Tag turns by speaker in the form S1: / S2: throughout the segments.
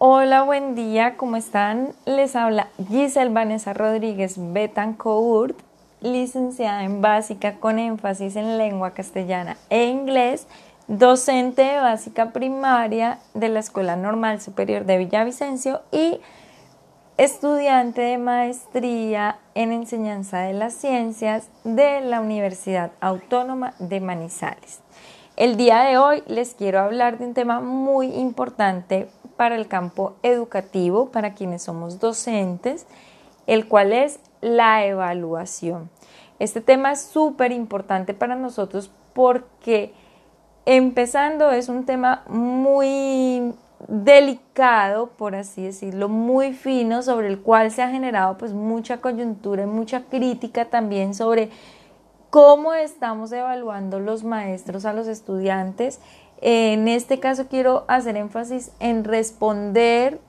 S1: Hola, buen día, ¿cómo están? Les habla Giselle Vanessa Rodríguez Betancourt, licenciada en básica con énfasis en lengua castellana e inglés, docente de básica primaria de la Escuela Normal Superior de Villavicencio y estudiante de maestría en enseñanza de las ciencias de la Universidad Autónoma de Manizales. El día de hoy les quiero hablar de un tema muy importante para el campo educativo, para quienes somos docentes, el cual es la evaluación. Este tema es súper importante para nosotros porque empezando es un tema muy delicado, por así decirlo, muy fino, sobre el cual se ha generado pues mucha coyuntura y mucha crítica también sobre cómo estamos evaluando los maestros a los estudiantes. En este caso quiero hacer énfasis en responder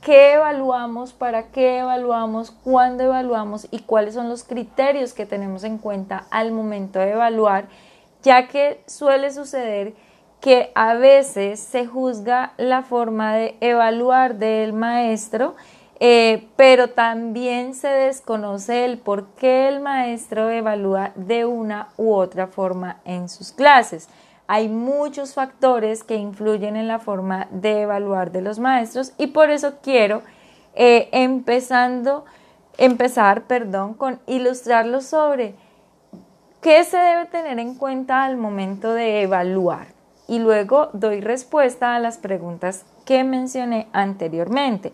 S1: qué evaluamos, para qué evaluamos, cuándo evaluamos y cuáles son los criterios que tenemos en cuenta al momento de evaluar, ya que suele suceder que a veces se juzga la forma de evaluar del maestro, eh, pero también se desconoce el por qué el maestro evalúa de una u otra forma en sus clases. Hay muchos factores que influyen en la forma de evaluar de los maestros y por eso quiero eh, empezando, empezar perdón, con ilustrarlo sobre qué se debe tener en cuenta al momento de evaluar y luego doy respuesta a las preguntas que mencioné anteriormente.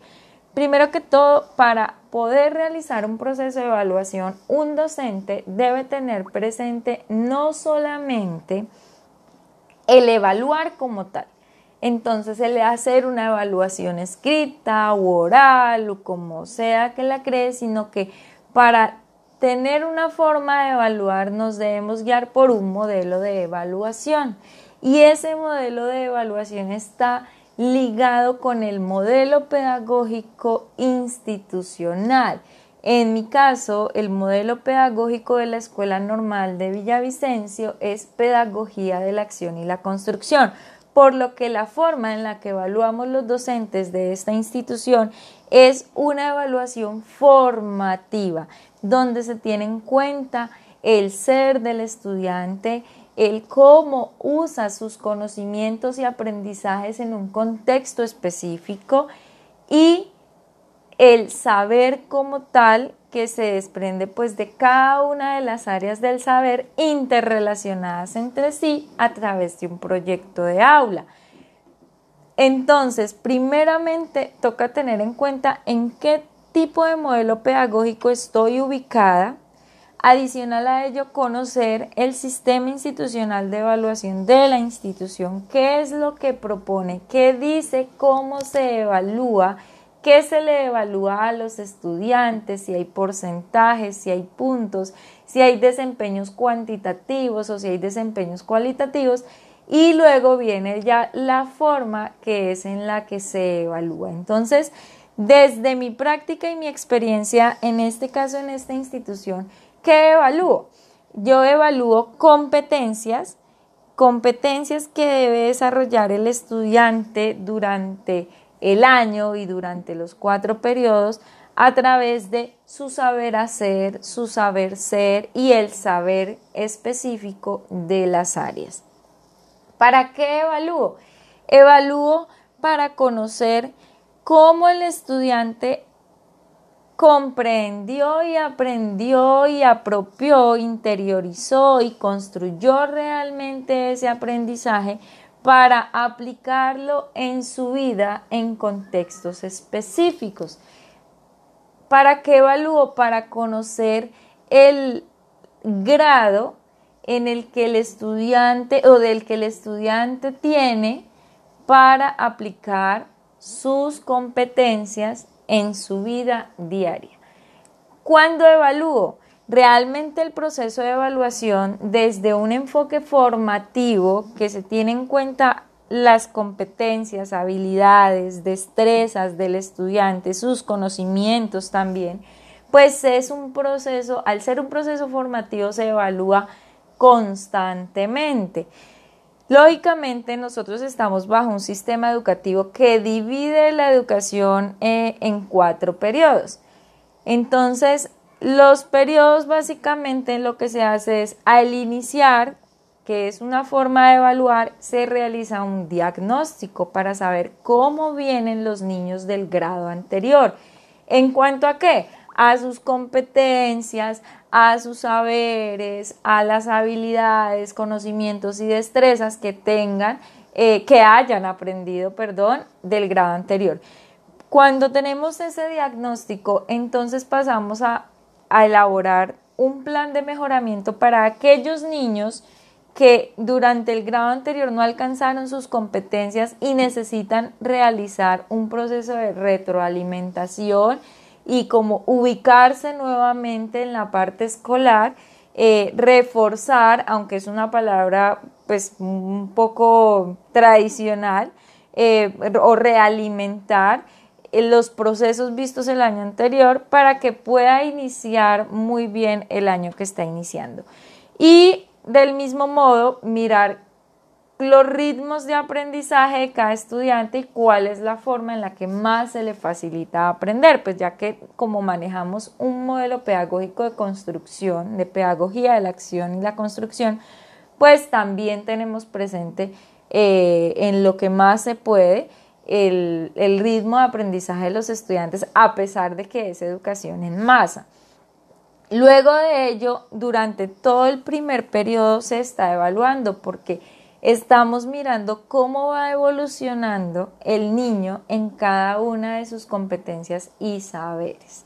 S1: Primero que todo, para poder realizar un proceso de evaluación, un docente debe tener presente no solamente el evaluar como tal, entonces el hacer una evaluación escrita o oral o como sea que la cree, sino que para tener una forma de evaluar nos debemos guiar por un modelo de evaluación y ese modelo de evaluación está ligado con el modelo pedagógico institucional. En mi caso, el modelo pedagógico de la Escuela Normal de Villavicencio es pedagogía de la acción y la construcción, por lo que la forma en la que evaluamos los docentes de esta institución es una evaluación formativa, donde se tiene en cuenta el ser del estudiante, el cómo usa sus conocimientos y aprendizajes en un contexto específico y el saber como tal que se desprende pues de cada una de las áreas del saber interrelacionadas entre sí a través de un proyecto de aula. Entonces, primeramente toca tener en cuenta en qué tipo de modelo pedagógico estoy ubicada, Adicional a ello, conocer el sistema institucional de evaluación de la institución, qué es lo que propone, qué dice, cómo se evalúa, qué se le evalúa a los estudiantes, si hay porcentajes, si hay puntos, si hay desempeños cuantitativos o si hay desempeños cualitativos. Y luego viene ya la forma que es en la que se evalúa. Entonces, desde mi práctica y mi experiencia, en este caso, en esta institución, ¿Qué evalúo? Yo evalúo competencias, competencias que debe desarrollar el estudiante durante el año y durante los cuatro periodos a través de su saber hacer, su saber ser y el saber específico de las áreas. ¿Para qué evalúo? Evalúo para conocer cómo el estudiante comprendió y aprendió y apropió, interiorizó y construyó realmente ese aprendizaje para aplicarlo en su vida en contextos específicos. ¿Para qué evalúo? Para conocer el grado en el que el estudiante o del que el estudiante tiene para aplicar sus competencias en su vida diaria. Cuando evalúo? Realmente el proceso de evaluación desde un enfoque formativo que se tiene en cuenta las competencias, habilidades, destrezas del estudiante, sus conocimientos también, pues es un proceso, al ser un proceso formativo se evalúa constantemente. Lógicamente nosotros estamos bajo un sistema educativo que divide la educación eh, en cuatro periodos. Entonces, los periodos básicamente lo que se hace es al iniciar, que es una forma de evaluar, se realiza un diagnóstico para saber cómo vienen los niños del grado anterior. ¿En cuanto a qué? A sus competencias, a sus saberes, a las habilidades, conocimientos y destrezas que tengan, eh, que hayan aprendido, perdón, del grado anterior. Cuando tenemos ese diagnóstico, entonces pasamos a, a elaborar un plan de mejoramiento para aquellos niños que durante el grado anterior no alcanzaron sus competencias y necesitan realizar un proceso de retroalimentación y como ubicarse nuevamente en la parte escolar, eh, reforzar, aunque es una palabra pues un poco tradicional, eh, o realimentar los procesos vistos el año anterior para que pueda iniciar muy bien el año que está iniciando. Y del mismo modo, mirar los ritmos de aprendizaje de cada estudiante y cuál es la forma en la que más se le facilita aprender, pues ya que como manejamos un modelo pedagógico de construcción, de pedagogía de la acción y la construcción, pues también tenemos presente eh, en lo que más se puede el, ritmo de aprendizaje de los estudiantes a pesar de que es educación en masa. Luego de ello, durante todo el primer periodo se está evaluando porque estamos mirando cómo va evolucionando el niño en cada una de sus competencias y saberes.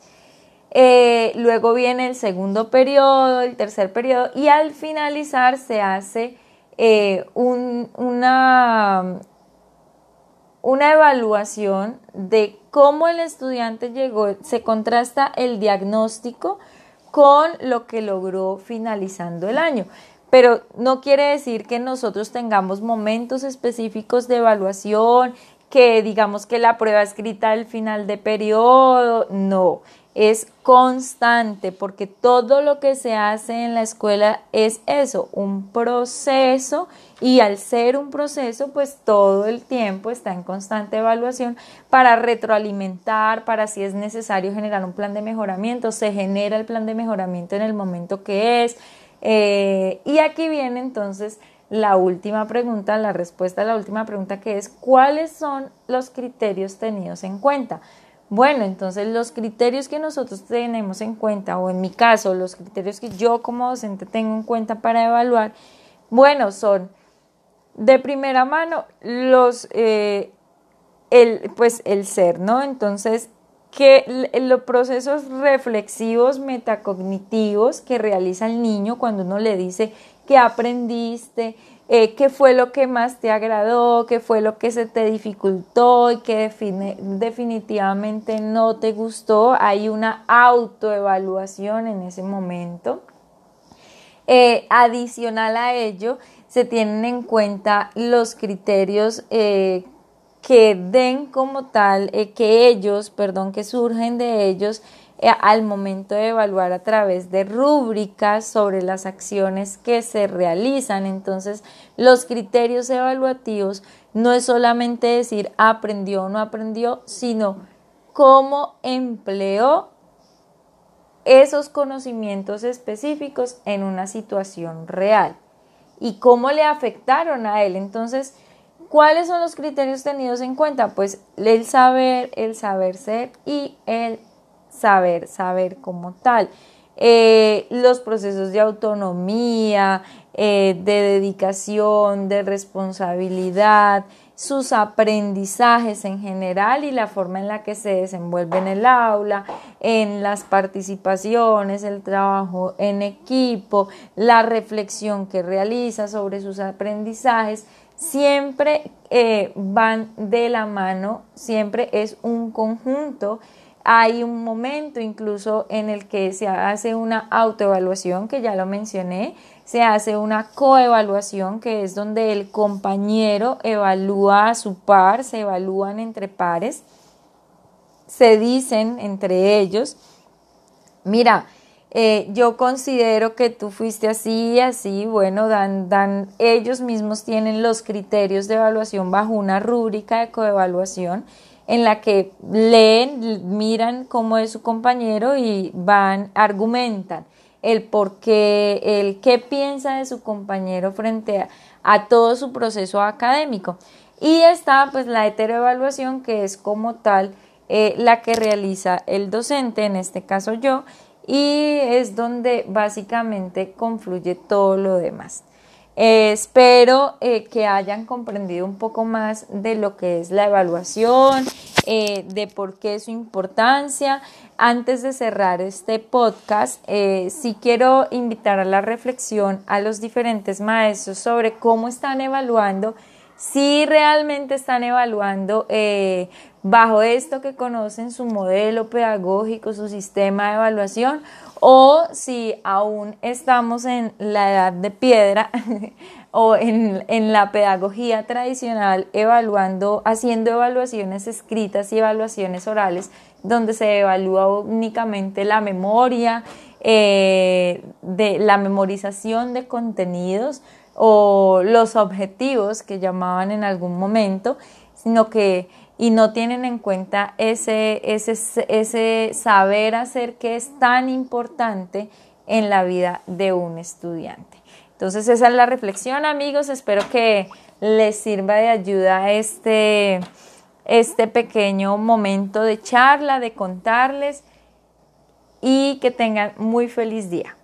S1: Eh, luego viene el segundo periodo, el tercer periodo y al finalizar se hace eh, una, una evaluación de cómo el estudiante llegó, se contrasta el diagnóstico con lo que logró finalizando el año. Pero no quiere decir que nosotros tengamos momentos específicos de evaluación, que digamos que la prueba escrita al final de periodo, no, es constante porque todo lo que se hace en la escuela es eso, un proceso y al ser un proceso pues todo el tiempo está en constante evaluación para retroalimentar, para si es necesario generar un plan de mejoramiento, se genera el plan de mejoramiento en el momento que es, eh, y aquí viene entonces la última pregunta, la respuesta a la última pregunta que es ¿cuáles son los criterios tenidos en cuenta? Bueno, entonces los criterios que nosotros tenemos en cuenta, o en mi caso, los criterios que yo como docente tengo en cuenta para evaluar, bueno, son de primera mano los, eh, el, pues el ser, ¿no? Entonces, que los procesos reflexivos metacognitivos que realiza el niño cuando uno le dice que aprendiste, eh, qué fue lo que más te agradó, qué fue lo que se te dificultó y que definitivamente no te gustó, hay una autoevaluación en ese momento. Eh, adicional a ello, se tienen en cuenta los criterios eh, que den como tal, que ellos, perdón, que surgen de ellos al momento de evaluar a través de rúbricas sobre las acciones que se realizan. Entonces, los criterios evaluativos no es solamente decir aprendió o no aprendió, sino cómo empleó esos conocimientos específicos en una situación real y cómo le afectaron a él. Entonces, ¿Cuáles son los criterios tenidos en cuenta? Pues el saber, el saber ser y el saber, saber como tal. Eh, los procesos de autonomía, eh, de dedicación, de responsabilidad, sus aprendizajes en general y la forma en la que se desenvuelve en el aula, en las participaciones, el trabajo en equipo, la reflexión que realiza sobre sus aprendizajes siempre eh, van de la mano, siempre es un conjunto. Hay un momento incluso en el que se hace una autoevaluación, que ya lo mencioné, se hace una coevaluación, que es donde el compañero evalúa a su par, se evalúan entre pares, se dicen entre ellos, mira, eh, yo considero que tú fuiste así y así, bueno, dan, dan, ellos mismos tienen los criterios de evaluación bajo una rúbrica de coevaluación en la que leen, miran cómo es su compañero y van, argumentan el por qué, el qué piensa de su compañero frente a, todo su proceso académico. Y está pues la heteroevaluación que es como tal eh, la que realiza el docente, en este caso yo, y es donde básicamente confluye todo lo demás. Eh, espero eh, que hayan comprendido un poco más de lo que es la evaluación, eh, de por qué su importancia. Antes de cerrar este podcast, sí quiero invitar a la reflexión a los diferentes maestros sobre cómo están evaluando, si realmente están evaluando bajo esto que conocen su modelo pedagógico, su sistema de evaluación, o si aún estamos en la edad de piedra o en, en, la pedagogía tradicional evaluando, haciendo evaluaciones escritas y evaluaciones orales, donde se evalúa únicamente la memoria, eh, de la memorización de contenidos o los objetivos que llamaban en algún momento, sino que y no tienen en cuenta ese, ese, ese saber hacer que es tan importante en la vida de un estudiante. Entonces esa es la reflexión amigos, espero que les sirva de ayuda este, este pequeño momento de charla, de contarles y que tengan muy feliz día.